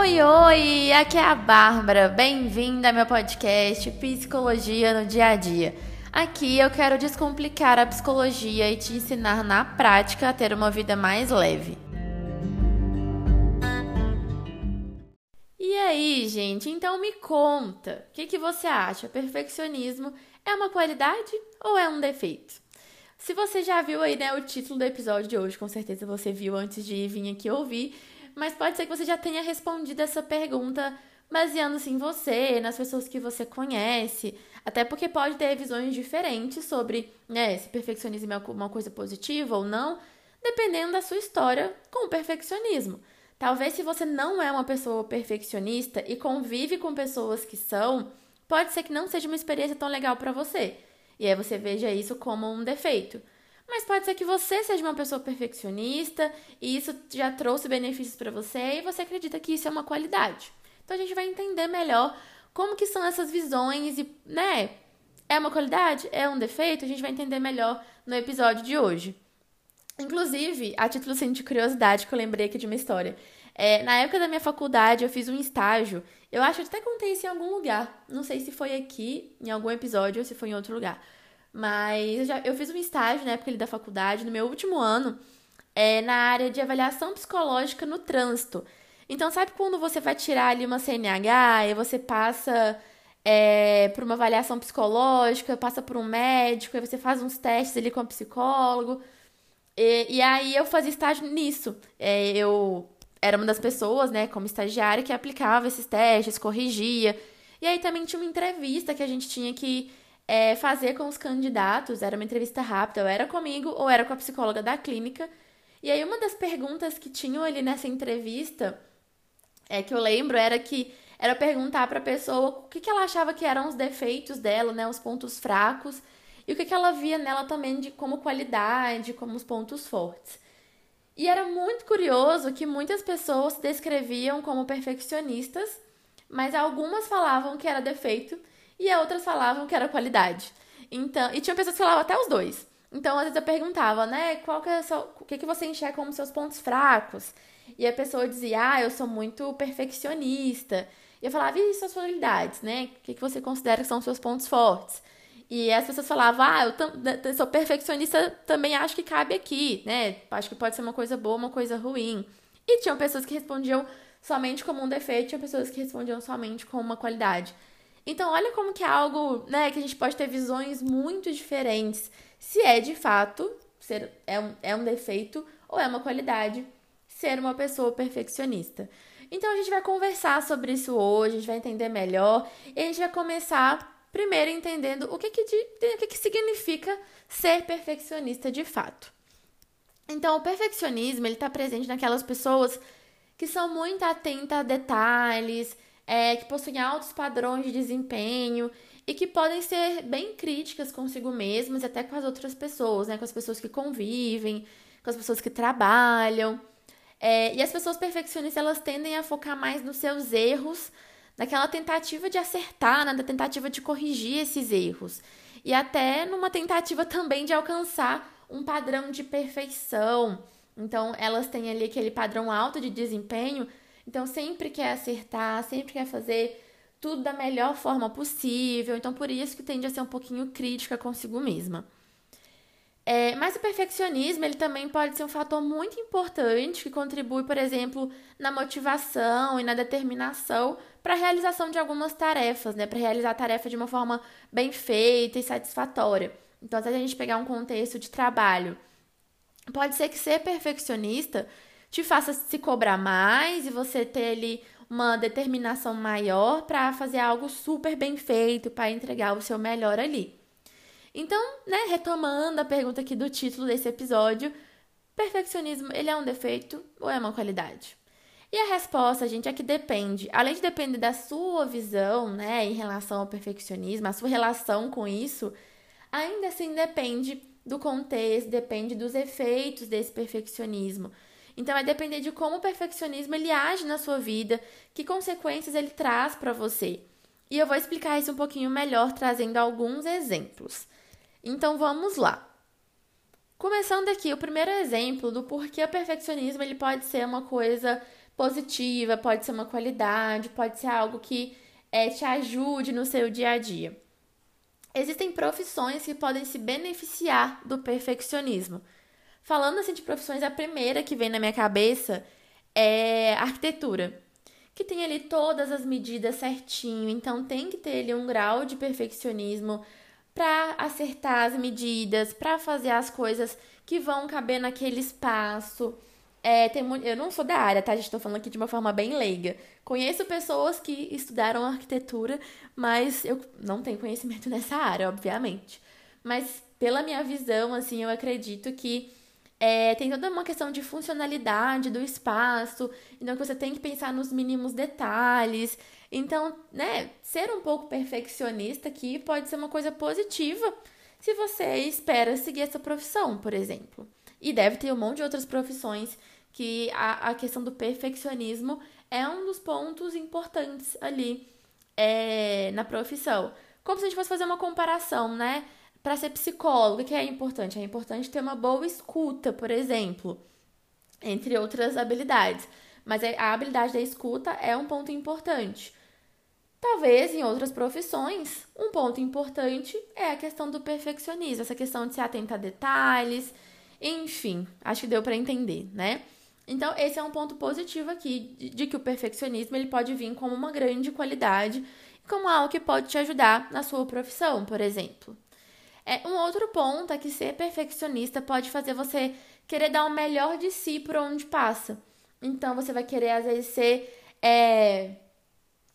Oi, oi! Aqui é a Bárbara. Bem-vinda ao meu podcast Psicologia no Dia a Dia. Aqui eu quero descomplicar a psicologia e te ensinar na prática a ter uma vida mais leve. E aí, gente? Então me conta, o que, que você acha? Perfeccionismo é uma qualidade ou é um defeito? Se você já viu aí, né, o título do episódio de hoje, com certeza você viu antes de vir aqui ouvir, mas pode ser que você já tenha respondido essa pergunta baseando-se em você, nas pessoas que você conhece, até porque pode ter visões diferentes sobre né, se perfeccionismo é uma coisa positiva ou não, dependendo da sua história com o perfeccionismo. Talvez se você não é uma pessoa perfeccionista e convive com pessoas que são, pode ser que não seja uma experiência tão legal para você. E aí você veja isso como um defeito. Mas pode ser que você seja uma pessoa perfeccionista e isso já trouxe benefícios para você e você acredita que isso é uma qualidade. Então a gente vai entender melhor como que são essas visões e, né, é uma qualidade, é um defeito, a gente vai entender melhor no episódio de hoje. Inclusive, a título assim, de curiosidade que eu lembrei aqui de uma história. É, na época da minha faculdade, eu fiz um estágio. Eu acho que até contei isso em algum lugar. Não sei se foi aqui, em algum episódio, ou se foi em outro lugar. Mas eu, já, eu fiz um estágio na época da faculdade, no meu último ano, é, na área de avaliação psicológica no trânsito. Então, sabe quando você vai tirar ali uma CNH e você passa é, por uma avaliação psicológica, passa por um médico, aí você faz uns testes ali com o psicólogo. E, e aí eu fazia estágio nisso. É, eu era uma das pessoas, né, como estagiária, que aplicava esses testes, corrigia. E aí também tinha uma entrevista que a gente tinha que é, fazer com os candidatos, era uma entrevista rápida, ou era comigo ou era com a psicóloga da clínica. E aí uma das perguntas que tinham ali nessa entrevista, é que eu lembro, era que era perguntar para a pessoa o que, que ela achava que eram os defeitos dela, né, os pontos fracos, e o que, que ela via nela também de como qualidade, como os pontos fortes. E era muito curioso que muitas pessoas se descreviam como perfeccionistas, mas algumas falavam que era defeito e outras falavam que era qualidade. Então, e tinha pessoas que falavam até os dois. Então, às vezes eu perguntava, né, qual que é o que, que você enxerga como seus pontos fracos? E a pessoa dizia, ah, eu sou muito perfeccionista. E eu falava, e suas qualidades, né? O que, que você considera que são seus pontos fortes? E as pessoas falavam, ah, eu sou perfeccionista, também acho que cabe aqui, né? Acho que pode ser uma coisa boa, uma coisa ruim. E tinham pessoas que respondiam somente como um defeito, tinham pessoas que respondiam somente como uma qualidade. Então, olha como que é algo, né, que a gente pode ter visões muito diferentes. Se é de fato ser é um, é um defeito ou é uma qualidade ser uma pessoa perfeccionista. Então a gente vai conversar sobre isso hoje, a gente vai entender melhor e a gente vai começar primeiro entendendo o que que, de, o que, que significa ser perfeccionista de fato. Então, o perfeccionismo ele está presente naquelas pessoas que são muito atentas a detalhes, é, que possuem altos padrões de desempenho e que podem ser bem críticas consigo mesmas e até com as outras pessoas, né? Com as pessoas que convivem, com as pessoas que trabalham. É, e as pessoas perfeccionistas, elas tendem a focar mais nos seus erros, naquela tentativa de acertar, na tentativa de corrigir esses erros. E até numa tentativa também de alcançar um padrão de perfeição. Então, elas têm ali aquele padrão alto de desempenho, então sempre quer acertar, sempre quer fazer tudo da melhor forma possível. Então por isso que tende a ser um pouquinho crítica consigo mesma. É, mas o perfeccionismo ele também pode ser um fator muito importante que contribui, por exemplo, na motivação e na determinação para a realização de algumas tarefas, né? Para realizar a tarefa de uma forma bem feita e satisfatória. Então, se a gente pegar um contexto de trabalho, pode ser que ser perfeccionista te faça se cobrar mais e você ter ali uma determinação maior para fazer algo super bem feito, para entregar o seu melhor ali. Então, né, retomando a pergunta aqui do título desse episódio, perfeccionismo, ele é um defeito ou é uma qualidade? E a resposta, gente, é que depende. Além de depender da sua visão, né, em relação ao perfeccionismo, a sua relação com isso, ainda assim depende do contexto, depende dos efeitos desse perfeccionismo. Então vai depender de como o perfeccionismo ele age na sua vida, que consequências ele traz para você. E eu vou explicar isso um pouquinho melhor trazendo alguns exemplos. Então vamos lá. Começando aqui, o primeiro exemplo do porquê o perfeccionismo ele pode ser uma coisa positiva, pode ser uma qualidade, pode ser algo que é, te ajude no seu dia a dia. Existem profissões que podem se beneficiar do perfeccionismo. Falando assim de profissões, a primeira que vem na minha cabeça é arquitetura, que tem ali todas as medidas certinho, então tem que ter ali um grau de perfeccionismo para acertar as medidas, para fazer as coisas que vão caber naquele espaço. É, tem, eu não sou da área, tá? A gente estou falando aqui de uma forma bem leiga. Conheço pessoas que estudaram arquitetura, mas eu não tenho conhecimento nessa área, obviamente. Mas pela minha visão, assim, eu acredito que é, tem toda uma questão de funcionalidade do espaço, então você tem que pensar nos mínimos detalhes. Então, né, ser um pouco perfeccionista aqui pode ser uma coisa positiva se você espera seguir essa profissão, por exemplo. E deve ter um monte de outras profissões que a, a questão do perfeccionismo é um dos pontos importantes ali é, na profissão. Como se a gente fosse fazer uma comparação, né? Para ser psicólogo, o que é importante? É importante ter uma boa escuta, por exemplo, entre outras habilidades. Mas a habilidade da escuta é um ponto importante. Talvez em outras profissões, um ponto importante é a questão do perfeccionismo, essa questão de se atentar a detalhes, enfim, acho que deu para entender, né? Então, esse é um ponto positivo aqui de, de, que o perfeccionismo ele pode vir como uma grande qualidade, como algo que pode te ajudar na sua profissão, por exemplo. É, um outro ponto é que ser perfeccionista pode fazer você querer dar o melhor de si por onde passa. Então, você vai querer, às vezes, ser, é,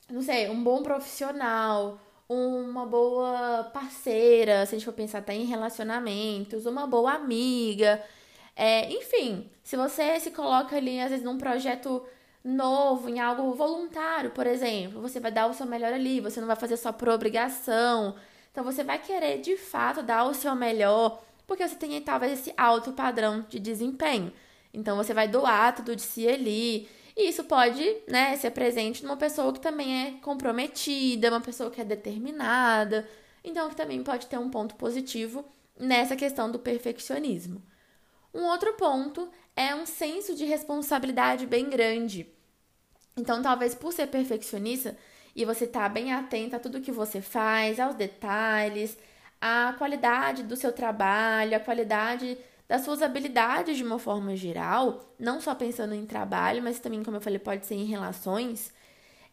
não sei, um bom profissional, uma boa parceira, se a gente for pensar até em relacionamentos, uma boa amiga. É, enfim, se você se coloca ali, às vezes, num projeto novo, em algo voluntário, por exemplo, você vai dar o seu melhor ali, você não vai fazer só por obrigação. Então, você vai querer, de fato, dar o seu melhor, porque você tem, talvez, esse alto padrão de desempenho. Então, você vai doar tudo de si ali. E isso pode, né, ser presente numa pessoa que também é comprometida, uma pessoa que é determinada. Então, que também pode ter um ponto positivo nessa questão do perfeccionismo. Um outro ponto é um senso de responsabilidade bem grande. Então, talvez por ser perfeccionista e você tá bem atenta a tudo que você faz, aos detalhes, à qualidade do seu trabalho, à qualidade das suas habilidades de uma forma geral, não só pensando em trabalho, mas também, como eu falei, pode ser em relações.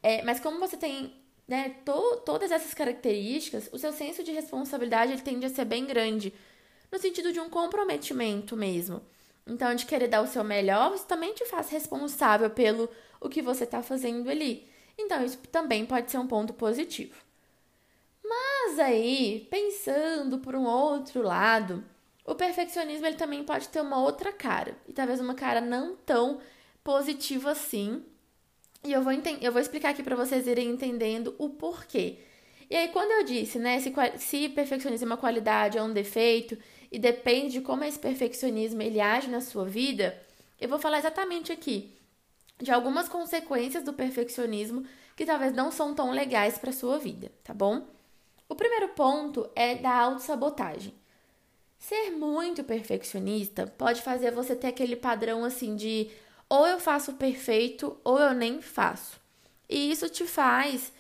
É, mas como você tem né, to todas essas características, o seu senso de responsabilidade ele tende a ser bem grande, no sentido de um comprometimento mesmo. Então, de querer dar o seu melhor, isso também te faz responsável pelo o que você está fazendo ali. Então, isso também pode ser um ponto positivo. Mas aí, pensando por um outro lado, o perfeccionismo ele também pode ter uma outra cara, e talvez uma cara não tão positiva assim. E eu vou, eu vou explicar aqui para vocês irem entendendo o porquê. E aí, quando eu disse, né, se, se perfeccionismo é uma qualidade ou um defeito, e depende de como esse perfeccionismo ele age na sua vida, eu vou falar exatamente aqui de algumas consequências do perfeccionismo que talvez não são tão legais para sua vida, tá bom? O primeiro ponto é da autossabotagem. Ser muito perfeccionista pode fazer você ter aquele padrão assim de ou eu faço perfeito ou eu nem faço. E isso te faz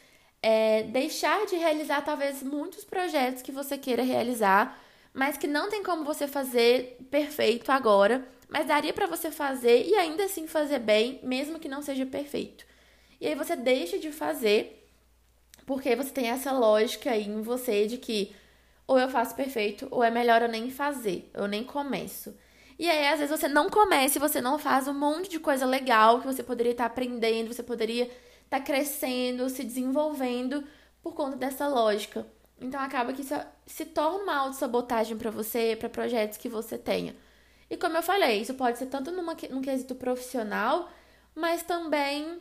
é, deixar de realizar talvez muitos projetos que você queira realizar, mas que não tem como você fazer perfeito agora, mas daria para você fazer e ainda assim fazer bem, mesmo que não seja perfeito. E aí você deixa de fazer porque você tem essa lógica aí em você de que ou eu faço perfeito, ou é melhor eu nem fazer, eu nem começo. E aí, às vezes, você não começa e você não faz um monte de coisa legal que você poderia estar aprendendo, você poderia estar crescendo, se desenvolvendo por conta dessa lógica. Então, acaba que isso se torna uma autossabotagem para você, para projetos que você tenha. E como eu falei, isso pode ser tanto numa, num quesito profissional, mas também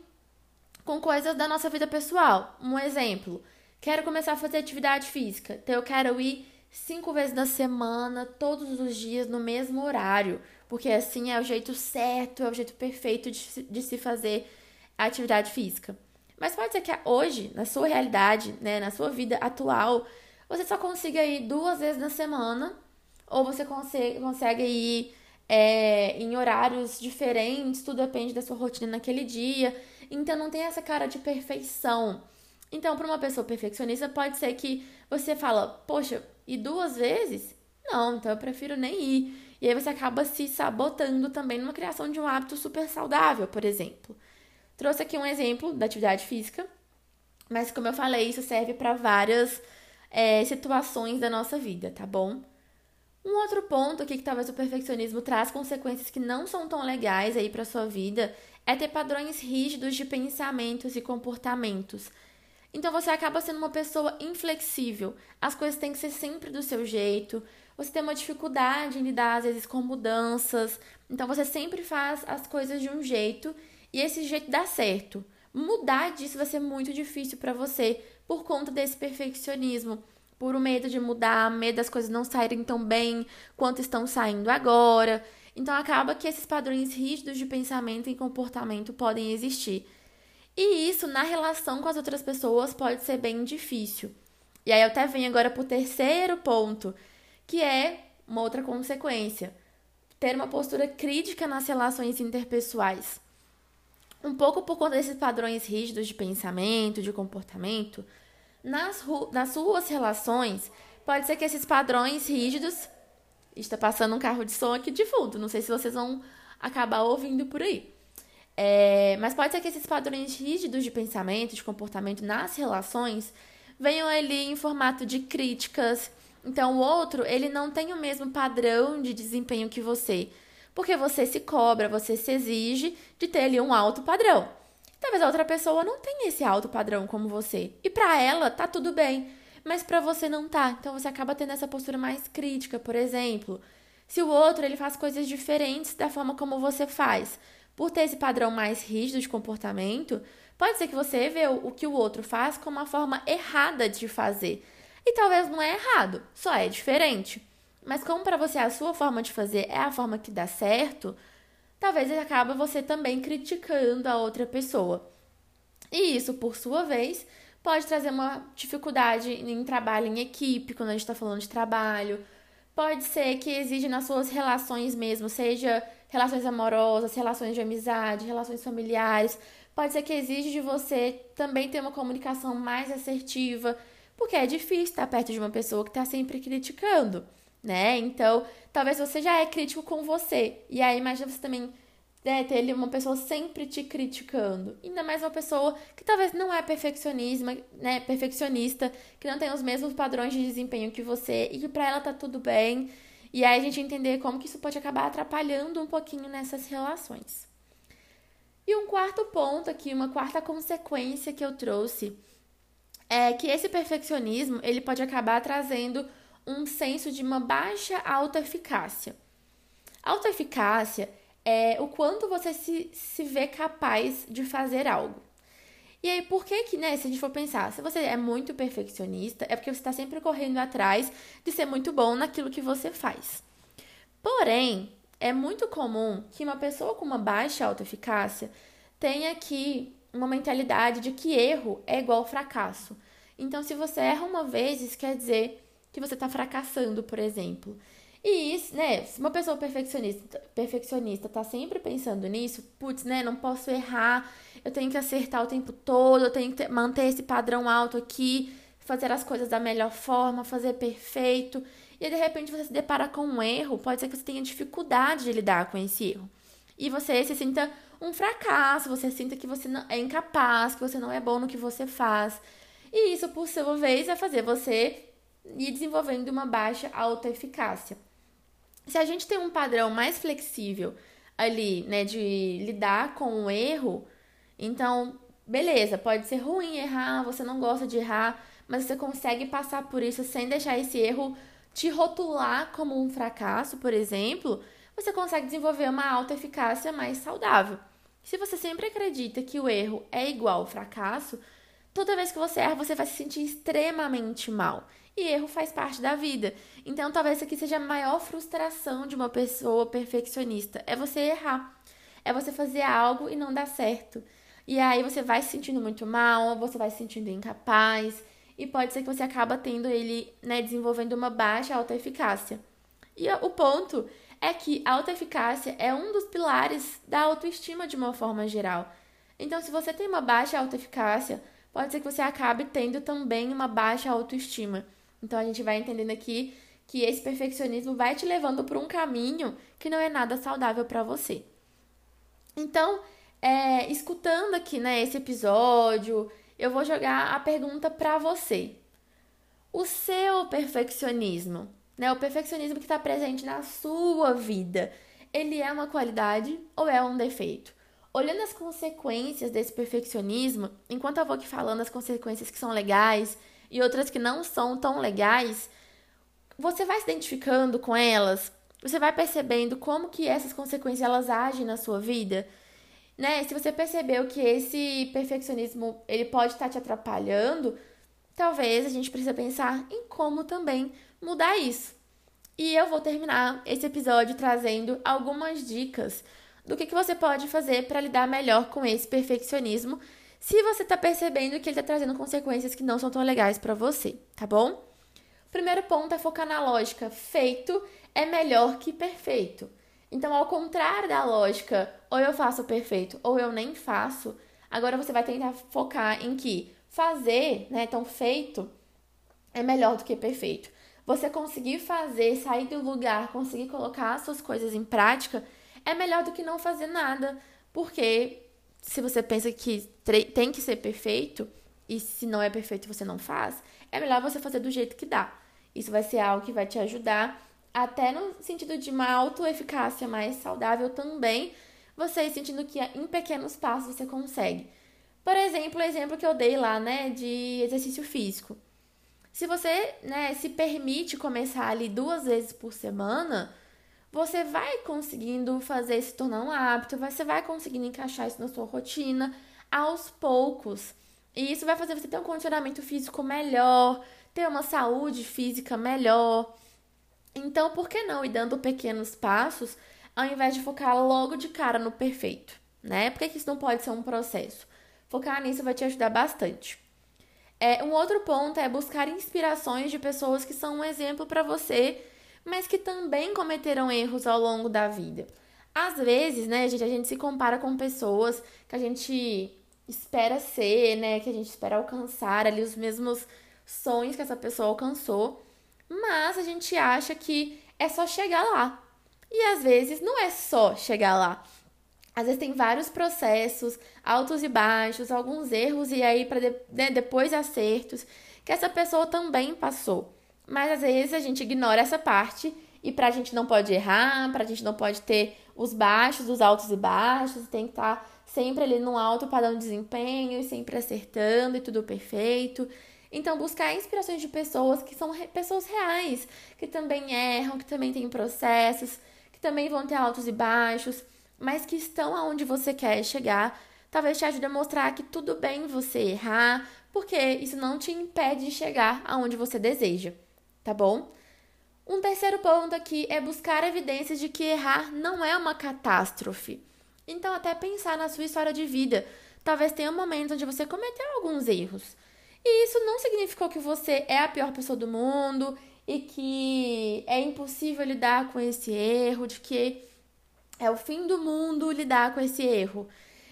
com coisas da nossa vida pessoal. Um exemplo, Quero começar a fazer atividade física. Então eu quero ir cinco vezes na semana, todos os dias, no mesmo horário. Porque assim é o jeito certo, é o jeito perfeito de, de se fazer atividade física. Mas pode ser que hoje, na sua realidade, né, na sua vida atual, você só consiga ir duas vezes na semana, ou você consegue, consegue ir é, em horários diferentes, tudo depende da sua rotina naquele dia. Então não tem essa cara de perfeição. Então, para uma pessoa perfeccionista, pode ser que você fala, poxa, e duas vezes? Não, então eu prefiro nem ir. E aí você acaba se sabotando também numa criação de um hábito super saudável, por exemplo. Trouxe aqui um exemplo da atividade física, mas como eu falei, isso serve para várias é, situações da nossa vida, tá bom? Um outro ponto aqui que talvez o perfeccionismo traz consequências que não são tão legais aí para sua vida é ter padrões rígidos de pensamentos e comportamentos. Então você acaba sendo uma pessoa inflexível. As coisas têm que ser sempre do seu jeito. Você tem uma dificuldade em lidar às vezes com mudanças. Então você sempre faz as coisas de um jeito e esse jeito dá certo. Mudar disso vai ser muito difícil para você por conta desse perfeccionismo, por medo de mudar, medo das coisas não saírem tão bem quanto estão saindo agora. Então acaba que esses padrões rígidos de pensamento e comportamento podem existir. E isso na relação com as outras pessoas pode ser bem difícil. E aí eu até venho agora para o terceiro ponto, que é uma outra consequência: ter uma postura crítica nas relações interpessoais. Um pouco por conta desses padrões rígidos de pensamento, de comportamento, nas, nas suas relações, pode ser que esses padrões rígidos. Está passando um carro de som aqui de fundo, não sei se vocês vão acabar ouvindo por aí. É, mas pode ser que esses padrões rígidos de pensamento, de comportamento nas relações venham ali em formato de críticas. Então, o outro, ele não tem o mesmo padrão de desempenho que você, porque você se cobra, você se exige de ter ali um alto padrão. Talvez a outra pessoa não tenha esse alto padrão como você, e para ela tá tudo bem, mas para você não tá. Então você acaba tendo essa postura mais crítica, por exemplo. Se o outro ele faz coisas diferentes da forma como você faz, por ter esse padrão mais rígido de comportamento, pode ser que você vê o que o outro faz como uma forma errada de fazer. E talvez não é errado, só é diferente. Mas como para você a sua forma de fazer é a forma que dá certo, talvez acaba você também criticando a outra pessoa. E isso, por sua vez, pode trazer uma dificuldade em trabalho em equipe, quando a gente está falando de trabalho. Pode ser que exija nas suas relações mesmo, seja relações amorosas, relações de amizade, relações familiares. Pode ser que exija de você também ter uma comunicação mais assertiva, porque é difícil estar perto de uma pessoa que está sempre criticando, né? Então, talvez você já é crítico com você. E aí, imagina você também né, ter uma pessoa sempre te criticando. Ainda mais uma pessoa que talvez não é perfeccionismo, né, perfeccionista, que não tem os mesmos padrões de desempenho que você e que para ela tá tudo bem e aí a gente entender como que isso pode acabar atrapalhando um pouquinho nessas relações. E um quarto ponto aqui, uma quarta consequência que eu trouxe é que esse perfeccionismo, ele pode acabar trazendo um senso de uma baixa autoeficácia. Autoeficácia é o quanto você se, se vê capaz de fazer algo. E aí, por que que, né, se a gente for pensar, se você é muito perfeccionista, é porque você está sempre correndo atrás de ser muito bom naquilo que você faz. Porém, é muito comum que uma pessoa com uma baixa autoeficácia tenha aqui uma mentalidade de que erro é igual fracasso. Então, se você erra uma vez, isso quer dizer que você está fracassando, por exemplo. E isso, né, se uma pessoa perfeccionista, perfeccionista tá sempre pensando nisso, putz, né, não posso errar, eu tenho que acertar o tempo todo, eu tenho que ter, manter esse padrão alto aqui, fazer as coisas da melhor forma, fazer perfeito. E de repente você se depara com um erro, pode ser que você tenha dificuldade de lidar com esse erro. E você se sinta um fracasso, você sinta que você é incapaz, que você não é bom no que você faz. E isso, por sua vez, vai fazer você ir desenvolvendo uma baixa autoeficácia. Se a gente tem um padrão mais flexível ali, né, de lidar com o erro, então, beleza, pode ser ruim errar, você não gosta de errar, mas você consegue passar por isso sem deixar esse erro te rotular como um fracasso, por exemplo, você consegue desenvolver uma alta eficácia mais saudável. Se você sempre acredita que o erro é igual ao fracasso, toda vez que você erra, você vai se sentir extremamente mal. E erro faz parte da vida. Então, talvez isso aqui seja a maior frustração de uma pessoa perfeccionista. É você errar. É você fazer algo e não dar certo. E aí você vai se sentindo muito mal, você vai se sentindo incapaz. E pode ser que você acaba tendo ele, né, desenvolvendo uma baixa autoeficácia. E o ponto é que a autoeficácia é um dos pilares da autoestima de uma forma geral. Então, se você tem uma baixa autoeficácia, pode ser que você acabe tendo também uma baixa autoestima. Então, a gente vai entendendo aqui que esse perfeccionismo vai te levando por um caminho que não é nada saudável para você. Então, é, escutando aqui né, esse episódio, eu vou jogar a pergunta para você. O seu perfeccionismo, né, o perfeccionismo que está presente na sua vida, ele é uma qualidade ou é um defeito? Olhando as consequências desse perfeccionismo, enquanto eu vou aqui falando as consequências que são legais e outras que não são tão legais, você vai se identificando com elas, você vai percebendo como que essas consequências elas agem na sua vida, né? Se você percebeu que esse perfeccionismo ele pode estar te atrapalhando, talvez a gente precisa pensar em como também mudar isso. E eu vou terminar esse episódio trazendo algumas dicas do que, que você pode fazer para lidar melhor com esse perfeccionismo, se você está percebendo que ele está trazendo consequências que não são tão legais para você, tá bom? Primeiro ponto é focar na lógica. Feito é melhor que perfeito. Então, ao contrário da lógica, ou eu faço perfeito ou eu nem faço, agora você vai tentar focar em que fazer, né? Então, feito é melhor do que perfeito. Você conseguir fazer, sair do lugar, conseguir colocar as suas coisas em prática é melhor do que não fazer nada. Porque se você pensa que tem que ser perfeito, e se não é perfeito você não faz, é melhor você fazer do jeito que dá. Isso vai ser algo que vai te ajudar, até no sentido de uma autoeficácia mais saudável também, você sentindo que em pequenos passos você consegue. Por exemplo, o exemplo que eu dei lá, né, de exercício físico. Se você, né, se permite começar ali duas vezes por semana, você vai conseguindo fazer se tornar um hábito, você vai conseguindo encaixar isso na sua rotina aos poucos. E isso vai fazer você ter um condicionamento físico melhor, ter uma saúde física melhor. Então, por que não ir dando pequenos passos ao invés de focar logo de cara no perfeito, né? Por que isso não pode ser um processo? Focar nisso vai te ajudar bastante. É, um outro ponto é buscar inspirações de pessoas que são um exemplo para você, mas que também cometeram erros ao longo da vida. Às vezes, né, gente, a gente se compara com pessoas que a gente espera ser, né, que a gente espera alcançar ali os mesmos sonhos que essa pessoa alcançou, mas a gente acha que é só chegar lá. E às vezes não é só chegar lá. Às vezes tem vários processos, altos e baixos, alguns erros e aí para de, né, depois acertos que essa pessoa também passou. Mas às vezes a gente ignora essa parte e pra gente não pode errar, pra gente não pode ter os baixos, os altos e baixos, tem que estar tá sempre ali no alto padrão de desempenho e sempre acertando e tudo perfeito. Então, buscar inspirações de pessoas que são pessoas reais, que também erram, que também têm processos, que também vão ter altos e baixos, mas que estão aonde você quer chegar. Talvez te ajude a mostrar que tudo bem você errar, porque isso não te impede de chegar aonde você deseja, tá bom? Um terceiro ponto aqui é buscar evidências de que errar não é uma catástrofe. Então, até pensar na sua história de vida. Talvez tenha um momento onde você cometeu alguns erros. E isso não significou que você é a pior pessoa do mundo e que é impossível lidar com esse erro, de que é o fim do mundo lidar com esse erro.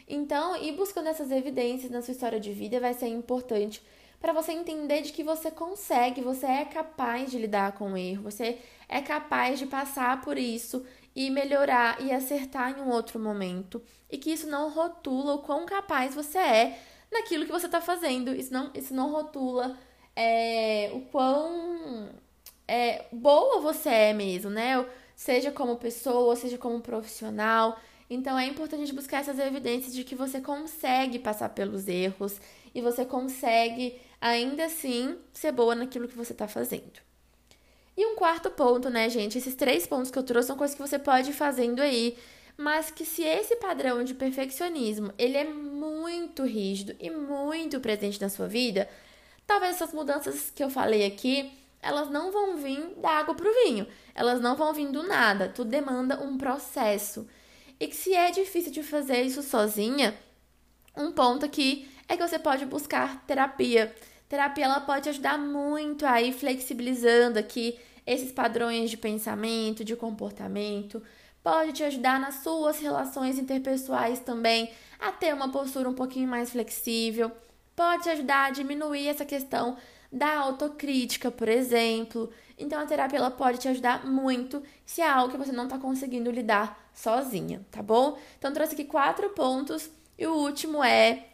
Então, ir buscando essas evidências na sua história de vida vai ser importante para você entender de que você consegue, você é capaz de lidar com o erro, você é capaz de passar por isso e melhorar e acertar em um outro momento, e que isso não rotula o quão capaz você é naquilo que você está fazendo. Isso não, isso não rotula é, o quão é, boa você é mesmo, né? Seja como pessoa, seja como profissional. Então é importante buscar essas evidências de que você consegue passar pelos erros e você consegue ainda assim ser boa naquilo que você está fazendo. E um quarto ponto, né, gente? Esses três pontos que eu trouxe são coisas que você pode ir fazendo aí mas que se esse padrão de perfeccionismo ele é muito rígido e muito presente na sua vida, talvez essas mudanças que eu falei aqui, elas não vão vir da água para o vinho, elas não vão vir do nada, tudo demanda um processo. E que se é difícil de fazer isso sozinha, um ponto aqui é que você pode buscar terapia. Terapia ela pode ajudar muito a ir flexibilizando aqui esses padrões de pensamento, de comportamento, pode te ajudar nas suas relações interpessoais também a ter uma postura um pouquinho mais flexível, pode te ajudar a diminuir essa questão da autocrítica, por exemplo. Então a terapia ela pode te ajudar muito se é algo que você não está conseguindo lidar sozinha, tá bom? Então trouxe aqui quatro pontos e o último é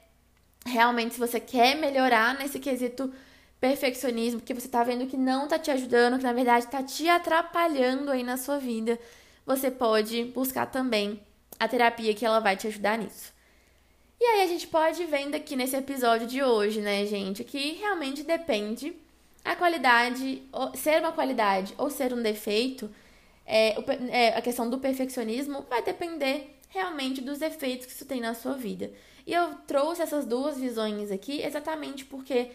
realmente se você quer melhorar nesse quesito perfeccionismo, que você tá vendo que não tá te ajudando, que na verdade tá te atrapalhando aí na sua vida, você pode buscar também a terapia que ela vai te ajudar nisso. E aí a gente pode vendo aqui nesse episódio de hoje, né, gente, que realmente depende a qualidade, ser uma qualidade ou ser um defeito, é, é, a questão do perfeccionismo vai depender realmente dos efeitos que isso tem na sua vida. E eu trouxe essas duas visões aqui exatamente porque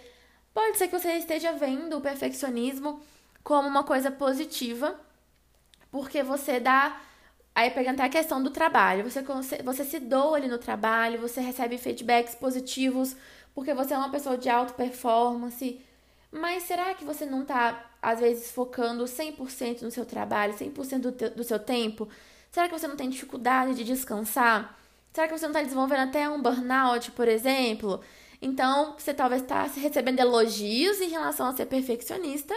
pode ser que você esteja vendo o perfeccionismo como uma coisa positiva, porque você dá. Aí pegando até a questão do trabalho, você, você se doa ali no trabalho, você recebe feedbacks positivos, porque você é uma pessoa de alta performance. Mas será que você não está, às vezes, focando 100% no seu trabalho, 100% do, do seu tempo? Será que você não tem dificuldade de descansar? Será que você não está desenvolvendo até um burnout, por exemplo? Então, você talvez está recebendo elogios em relação a ser perfeccionista,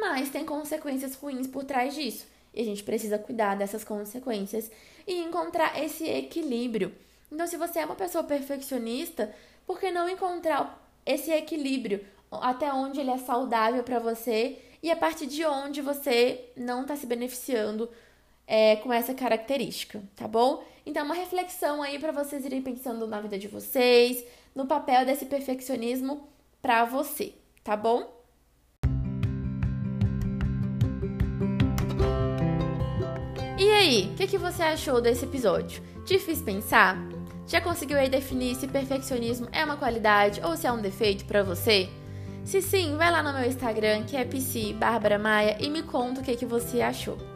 mas tem consequências ruins por trás disso. E a gente precisa cuidar dessas consequências e encontrar esse equilíbrio. Então, se você é uma pessoa perfeccionista, por que não encontrar esse equilíbrio? Até onde ele é saudável para você e a partir de onde você não está se beneficiando é, com essa característica, tá bom? Então, uma reflexão aí para vocês irem pensando na vida de vocês, no papel desse perfeccionismo para você, tá bom? E aí, o que, que você achou desse episódio? Te fiz pensar? Já conseguiu aí definir se perfeccionismo é uma qualidade ou se é um defeito para você? Se sim, vai lá no meu Instagram, que é psi Bárbara Maia, e me conta o que, que você achou.